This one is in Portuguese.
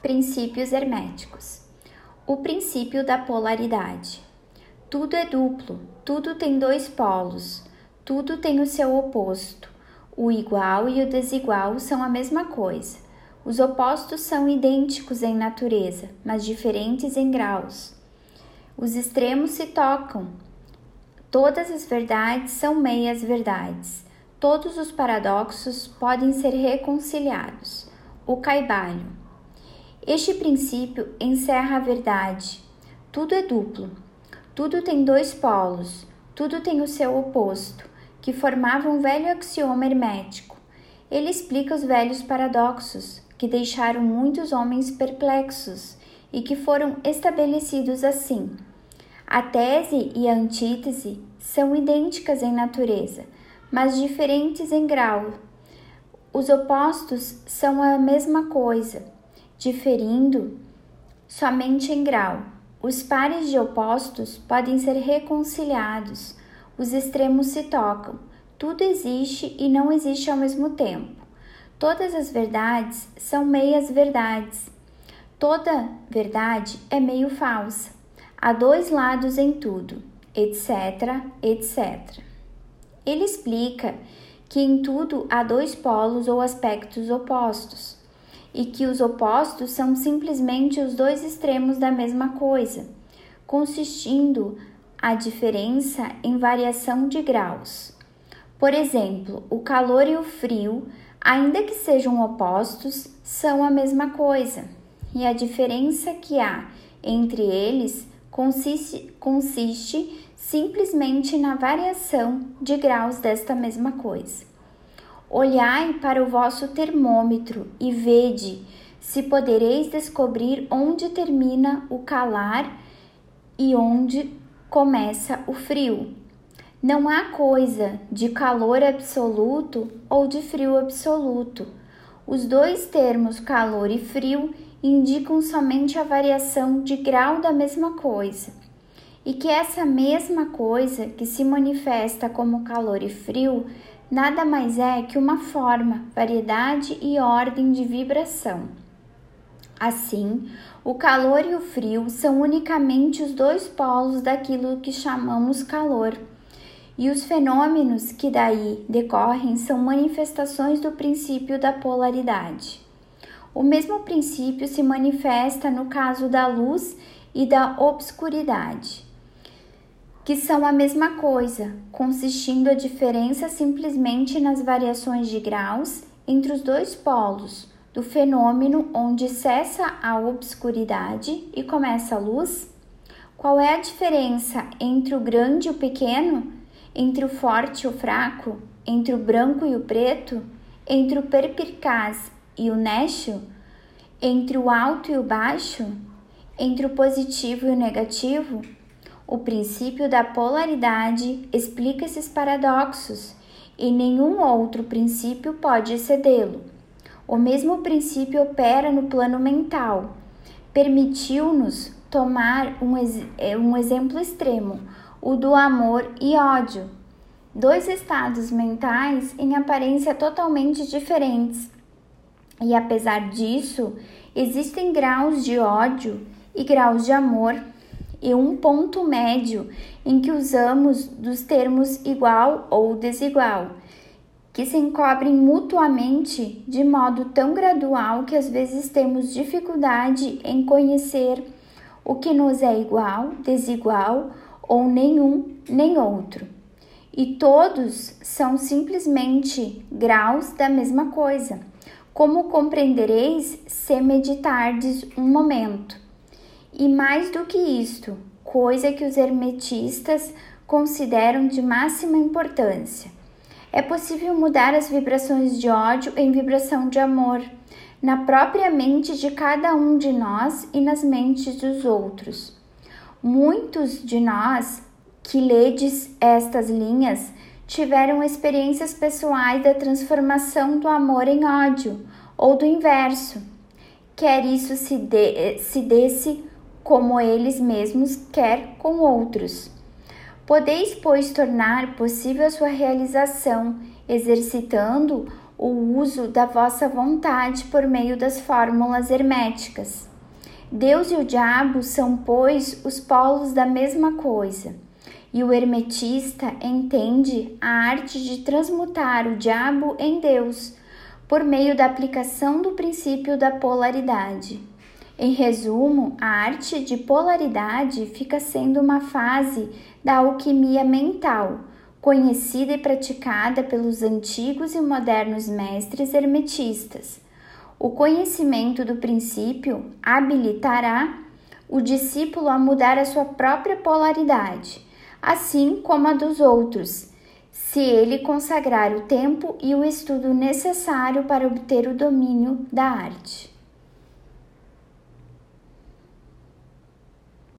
Princípios herméticos. O princípio da polaridade. Tudo é duplo, tudo tem dois polos, tudo tem o seu oposto. O igual e o desigual são a mesma coisa. Os opostos são idênticos em natureza, mas diferentes em graus. Os extremos se tocam. Todas as verdades são meias verdades. Todos os paradoxos podem ser reconciliados. O caibalho. Este princípio encerra a verdade. Tudo é duplo. Tudo tem dois polos. Tudo tem o seu oposto, que formava um velho axioma hermético. Ele explica os velhos paradoxos, que deixaram muitos homens perplexos e que foram estabelecidos assim. A tese e a antítese são idênticas em natureza, mas diferentes em grau. Os opostos são a mesma coisa diferindo somente em grau. Os pares de opostos podem ser reconciliados, os extremos se tocam, tudo existe e não existe ao mesmo tempo. Todas as verdades são meias verdades. Toda verdade é meio falsa. Há dois lados em tudo, etc, etc. Ele explica que em tudo há dois polos ou aspectos opostos e que os opostos são simplesmente os dois extremos da mesma coisa, consistindo a diferença em variação de graus. Por exemplo, o calor e o frio, ainda que sejam opostos, são a mesma coisa, e a diferença que há entre eles consiste, consiste simplesmente na variação de graus desta mesma coisa. Olhai para o vosso termômetro e vede se podereis descobrir onde termina o calar e onde começa o frio. Não há coisa de calor absoluto ou de frio absoluto. Os dois termos calor e frio indicam somente a variação de grau da mesma coisa. E que essa mesma coisa que se manifesta como calor e frio nada mais é que uma forma, variedade e ordem de vibração. Assim, o calor e o frio são unicamente os dois polos daquilo que chamamos calor, e os fenômenos que daí decorrem são manifestações do princípio da polaridade. O mesmo princípio se manifesta no caso da luz e da obscuridade que são a mesma coisa, consistindo a diferença simplesmente nas variações de graus entre os dois polos do fenômeno onde cessa a obscuridade e começa a luz? Qual é a diferença entre o grande e o pequeno? Entre o forte e o fraco? Entre o branco e o preto? Entre o perpicaz e o nécio? Entre o alto e o baixo? Entre o positivo e o negativo? O princípio da polaridade explica esses paradoxos e nenhum outro princípio pode excedê-lo. O mesmo princípio opera no plano mental. Permitiu-nos tomar um, é, um exemplo extremo, o do amor e ódio. Dois estados mentais em aparência totalmente diferentes. E apesar disso, existem graus de ódio e graus de amor e um ponto médio em que usamos dos termos igual ou desigual, que se encobrem mutuamente de modo tão gradual que às vezes temos dificuldade em conhecer o que nos é igual, desigual ou nenhum nem outro. E todos são simplesmente graus da mesma coisa, como compreendereis se meditardes um momento. E mais do que isto, coisa que os hermetistas consideram de máxima importância. É possível mudar as vibrações de ódio em vibração de amor, na própria mente de cada um de nós e nas mentes dos outros. Muitos de nós que ledes estas linhas tiveram experiências pessoais da transformação do amor em ódio ou do inverso. Quer isso se, de, se desse como eles mesmos, quer com outros. Podeis, pois, tornar possível a sua realização, exercitando o uso da vossa vontade por meio das fórmulas herméticas. Deus e o diabo são, pois, os polos da mesma coisa. E o hermetista entende a arte de transmutar o diabo em Deus por meio da aplicação do princípio da polaridade. Em resumo, a arte de polaridade fica sendo uma fase da alquimia mental, conhecida e praticada pelos antigos e modernos mestres hermetistas. O conhecimento do princípio habilitará o discípulo a mudar a sua própria polaridade, assim como a dos outros, se ele consagrar o tempo e o estudo necessário para obter o domínio da arte.